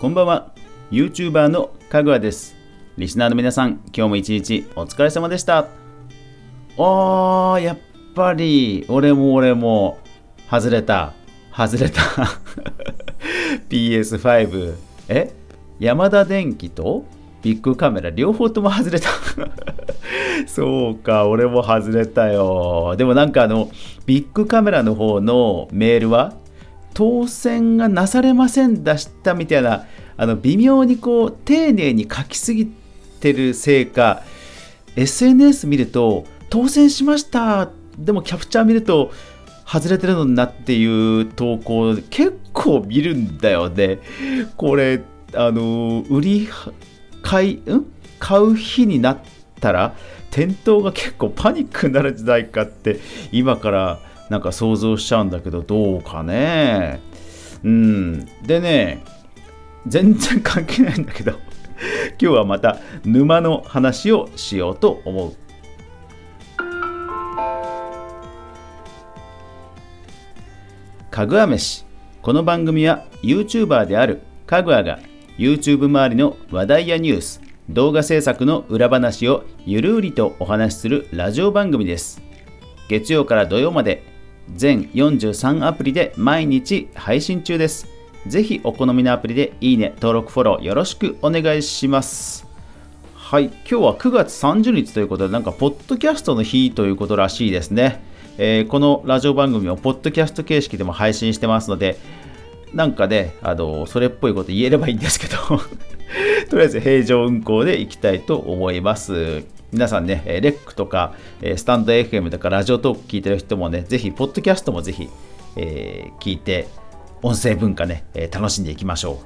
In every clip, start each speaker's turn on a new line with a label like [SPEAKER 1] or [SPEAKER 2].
[SPEAKER 1] こんばんは。YouTuber のかぐわです。リスナーの皆さん今日も一日お疲れ様でした。おーやっぱり俺も俺も外れた外れた。PS5 え？山田電機とビッグカメラ両方とも外れた。そうか俺も外れたよ。でもなんかあのビッグカメラの方のメールは当選がなされませんでしたみたいなあの微妙にこう丁寧に書きすぎてるせいか SNS 見ると当選しました。でもキャプチャー見ると外れてるのになっていう投稿結構見るんだよね。これあの売り買いん？買う日になったら店頭が結構パニックになるんじゃないかって今からなんか想像しちゃうんだけどどうかね。うん。でね全然関係ないんだけど 今日はまた沼の話をしようと思う。かぐわ飯。この番組は YouTuber であるかぐわが YouTube 周りの話題やニュース動画制作の裏話をゆるりとお話しするラジオ番組です。月曜から土曜まで全43アプリで毎日配信中です。ぜひお好みのアプリでいいね登録フォローよろしくお願いします。はい今日は9月30日ということでなんかポッドキャストの日ということらしいですね。えー、このラジオ番組をポッドキャスト形式でも配信してますので、なんかね、あの、それっぽいこと言えればいいんですけど とりあえず平常運行でいきたいと思います。皆さんね、レックとか、スタンド FM とかラジオトーク聞いてる人もね、ぜひ、ポッドキャストもぜひ、えー、聞いて、音声文化ね、楽しんでいきましょ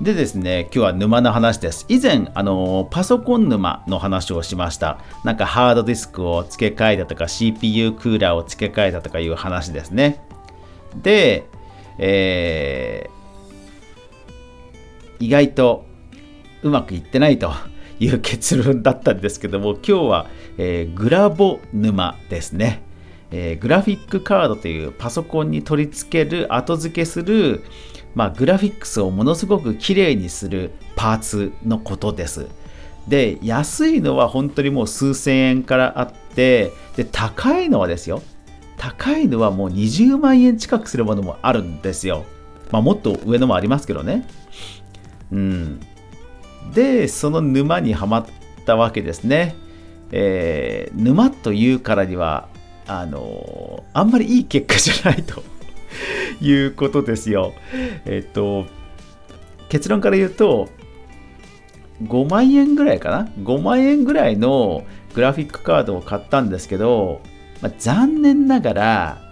[SPEAKER 1] う。でですね、今日は沼の話です。以前、あのパソコン沼の話をしました。なんかハードディスクを付け替えたとか、CPU クーラーを付け替えたとかいう話ですね。で、えー、意外とうまくいってないという結論だったんですけども、今日は、えー、グラボ沼ですね。えー、グラフィックカードというパソコンに取り付ける、後付けする、まあ、グラフィックスをものすごく綺麗にするパーツのことです。で、安いのは本当にもう数千円からあって、で、高いのはですよ。高いのはもう20万円近くするものもあるんですよ。まあ、もっと上のもありますけどね。うん。で、その沼にはまったわけですね。えー、沼というからには、あの、あんまりいい結果じゃないと いうことですよ。えっと、結論から言うと、5万円ぐらいかな ?5 万円ぐらいのグラフィックカードを買ったんですけど、まあ、残念ながら、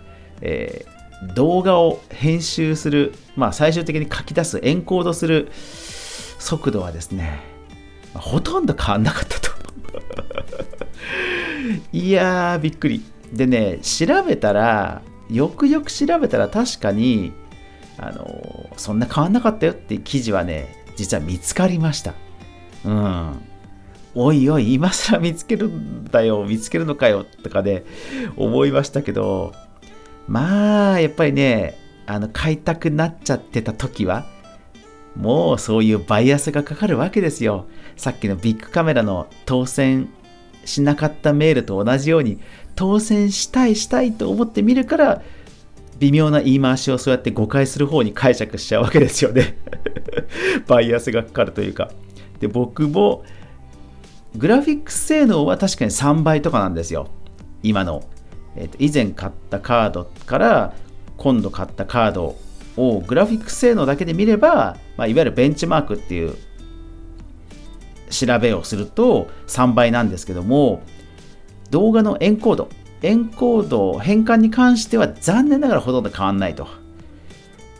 [SPEAKER 1] えー、動画を編集する、まあ、最終的に書き出す、エンコードする速度はですね、ほとんど変わんなかったと。いやー、びっくり。でね、調べたら、よくよく調べたら確かに、あのそんな変わんなかったよっていう記事はね、実は見つかりました。うん。おいおい、今更見つけるんだよ、見つけるのかよ、とかね、思いましたけど、まあ、やっぱりね、あの、買いたくなっちゃってた時は、もうそういうバイアスがかかるわけですよ。さっきのビッグカメラの当選しなかったメールと同じように、当選したいしたいと思ってみるから微妙な言い回しをそうやって誤解する方に解釈しちゃうわけですよね。バイアスがかかるというか。で僕もグラフィック性能は確かに3倍とかなんですよ。今の、えー、と以前買ったカードから今度買ったカードをグラフィック性能だけで見れば、まあ、いわゆるベンチマークっていう調べをすると3倍なんですけども動画のエンコード、エンコード変換に関しては残念ながらほとんど変わんないと。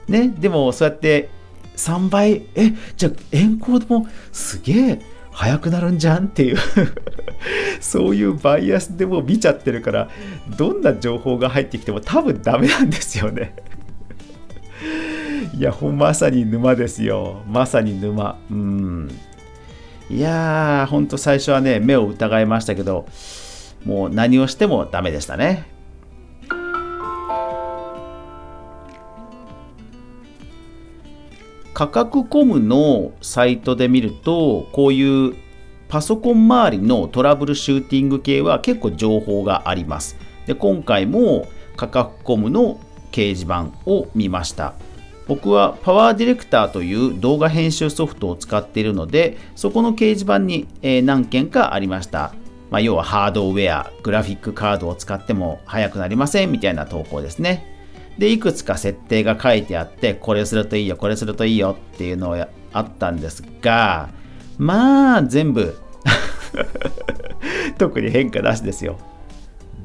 [SPEAKER 1] ね、でもそうやって3倍、え、じゃあエンコードもすげえ速くなるんじゃんっていう そういうバイアスでも見ちゃってるから、どんな情報が入ってきても多分ダメなんですよねいや、ほんまさに沼ですよ。まさに沼。うん。いやー、ほんと最初はね、目を疑いましたけど、もう何をしてもダメでしたね。価格コムのサイトで見るとこういうパソコン周りのトラブルシューティング系は結構情報がありますで今回も価格コムの掲示板を見ました僕はパワーディレクターという動画編集ソフトを使っているのでそこの掲示板に何件かありましたまあ、要はハードウェア、グラフィックカードを使っても速くなりませんみたいな投稿ですね。で、いくつか設定が書いてあって、これするといいよ、これするといいよっていうのをあったんですが、まあ、全部 特に変化なしですよ。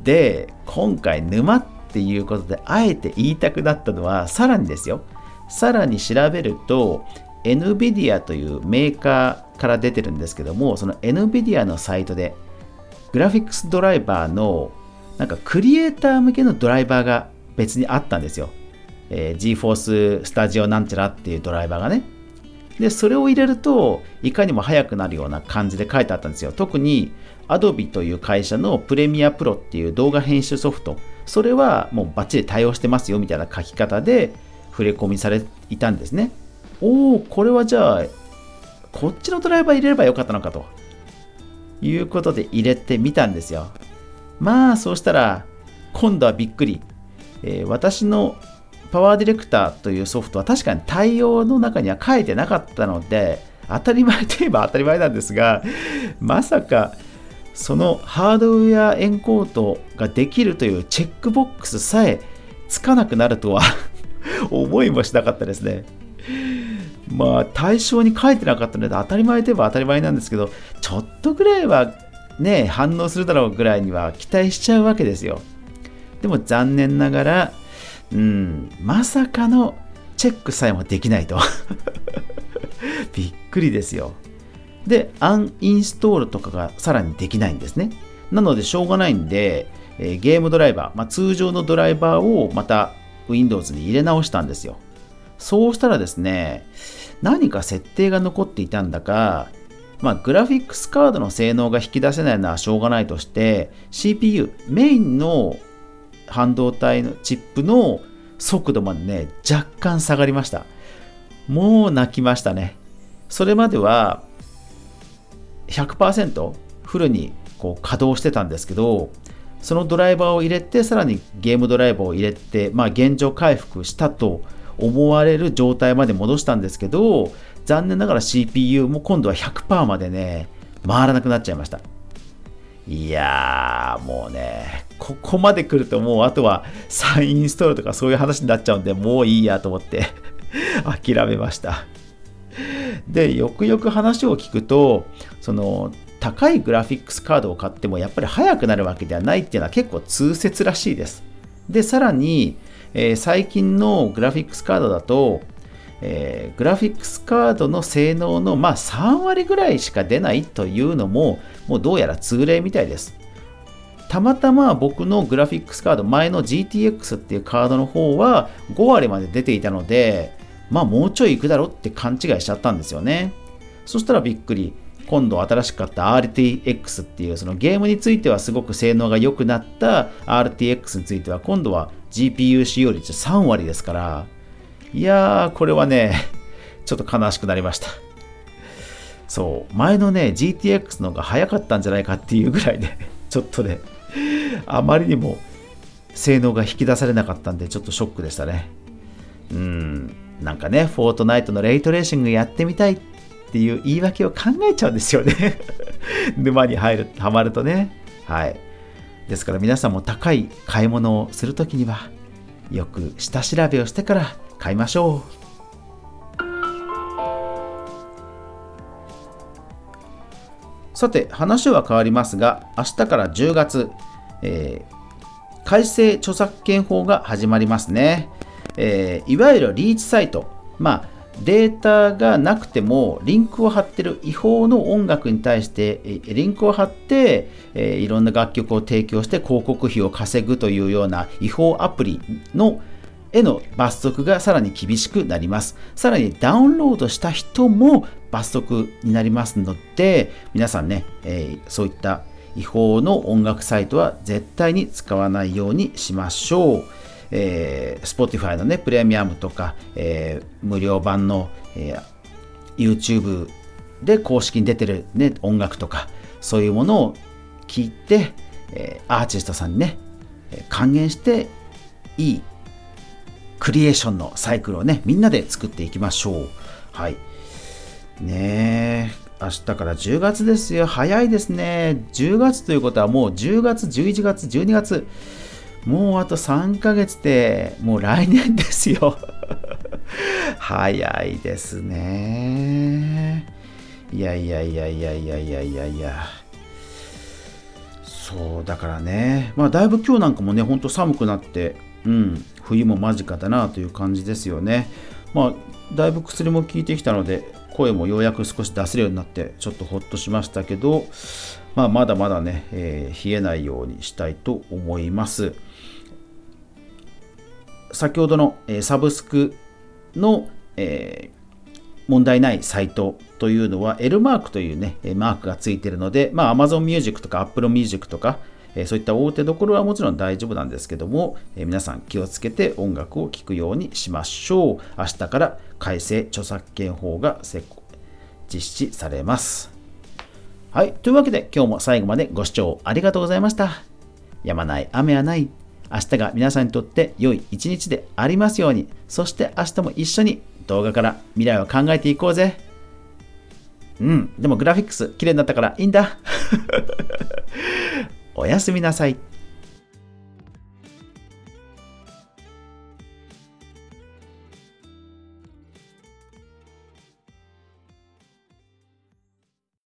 [SPEAKER 1] で、今回沼っていうことで、あえて言いたくなったのは、さらにですよ。さらに調べると、NVIDIA というメーカーから出てるんですけども、その NVIDIA のサイトでグラフィックスドライバーのなんかクリエイター向けのドライバーが別にあったんですよ。えー、GForce Studio なんちゃらっていうドライバーがね。で、それを入れると、いかにも速くなるような感じで書いてあったんですよ。特に Adobe という会社のプレミアプロっていう動画編集ソフト、それはもうバッチリ対応してますよみたいな書き方で触れ込みされいたんですね。おお、これはじゃあ、こっちのドライバー入れればよかったのかと。いうことで入れてみたんですよ。まあ、そうしたら、今度はびっくり。えー、私のパワーディレクターというソフトは確かに対応の中には書いてなかったので、当たり前といえば当たり前なんですが、まさかそのハードウェアエンコードができるというチェックボックスさえつかなくなるとは 思いもしなかったですね。まあ対象に書いてなかったので当たり前といえば当たり前なんですけどちょっとぐらいはね反応するだろうぐらいには期待しちゃうわけですよ。でも残念ながらうんまさかのチェックさえもできないと。びっくりですよ。でアンインストールとかがさらにできないんですね。なのでしょうがないんで、え、ゲームドライバー、まあ、通常のドライバーをまた Windows に入れ直したんですよそうしたらですね、何か設定が残っていたんだか、まあ、グラフィックスカードの性能が引き出せないのはしょうがないとして、CPU、メインの半導体のチップの速度までね、若干下がりました。もう泣きましたね。それまでは100%フルにこう稼働してたんですけど、そのドライバーを入れて、さらにゲームドライバーを入れて、まあ、現状回復したと思われる状態まで戻したんですけど、残念ながら CPU も今度は100%までね、回らなくなっちゃいました。いやー、もうね、ここまで来るともうあとは再インストールとかそういう話になっちゃうんで、もういいやと思って 諦めました。で、よくよく話を聞くと、その高いグラフィックスカードを買ってもやっぱり速くなるわけではないっていうのは結構通説らしいです。で、さらに、えー、最近のグラフィックスカードだと、えー、グラフィックスカードの性能の、まあ、3割ぐらいしか出ないというのも、もうどうやら通例みたいです。たまたま僕のグラフィックスカード、前の GTX っていうカードの方は5割まで出ていたので、まあもうちょい行くだろって勘違いしちゃったんですよね。そしたらびっくり。今度新しく買った RTX っていうそのゲームについてはすごく性能が良くなった RTX については今度は GPU 使用率3割ですから、いやー、これはね、ちょっと悲しくなりました。そう、前のね、GTX の方が早かったんじゃないかっていうぐらいね、ちょっとね、あまりにも性能が引き出されなかったんで、ちょっとショックでしたね。うん、なんかね、フォートナイトのレイトレーシングやってみたいっていう言い訳を考えちゃうんですよね 沼に入る、はまるとね。はい。ですから皆さんも高い買い物をするときにはよく下調べをしてから買いましょう。さて話は変わりますが明日から10月、えー、改正著作権法が始まりますね、えー、いわゆるリーチサイトまあデータがなくてもリンクを貼ってる違法の音楽に対してリンクを貼って、えいろんな楽曲を提供して広告費を稼ぐというような違法アプリのへの罰則がさらに厳しくなります。さらにダウンロードした人も罰則になりますので、皆さんね、えー、そういった違法の音楽サイトは絶対に使わないようにしましょう。えー、Spotify のね、プレミアムとか、えー、無料版の、えー、YouTube で公式に出てる、ね、音楽とか、そういうものを聞いて、えー、アーティストさんにね、還元していいクリエーションのサイクルをね、みんなで作っていきましょう。はい。ねえ。明日から10月ですよ。早いですね。10月ということはもう10月、11月、12月。もうあと3ヶ月でもう来年ですよ。早いですね。いやいやいやいやいやいやいやいや。そうだからね。まあだいぶ今日なんかもね、ほんと寒くなって、うん、冬も間近だなという感じですよね。まあだいぶ薬も効いてきたので、声もようやく少し出せるようになってちょっとほっとしましたけど、まあ、まだまだね、えー、冷えないようにしたいと思います。先ほどの、え、サブスクの、え、問題ないサイトというのは L マークというね、マークがついているので、まあ、Amazon Music とか Apple Music とか、えそういった大手どころはもちろん大丈夫なんですけども、え皆さん気をつけて音楽を聴くようにしましょう。明日から改正著作権法が実施されます。はい。というわけで今日も最後までご視聴ありがとうございました。やまない雨はない。明日が皆さんにとって良い一日でありますように。そして明日も一緒に動画から未来を考えていこうぜ。うん。でもグラフィックス綺麗になったからいいんだ。おやすみなさい。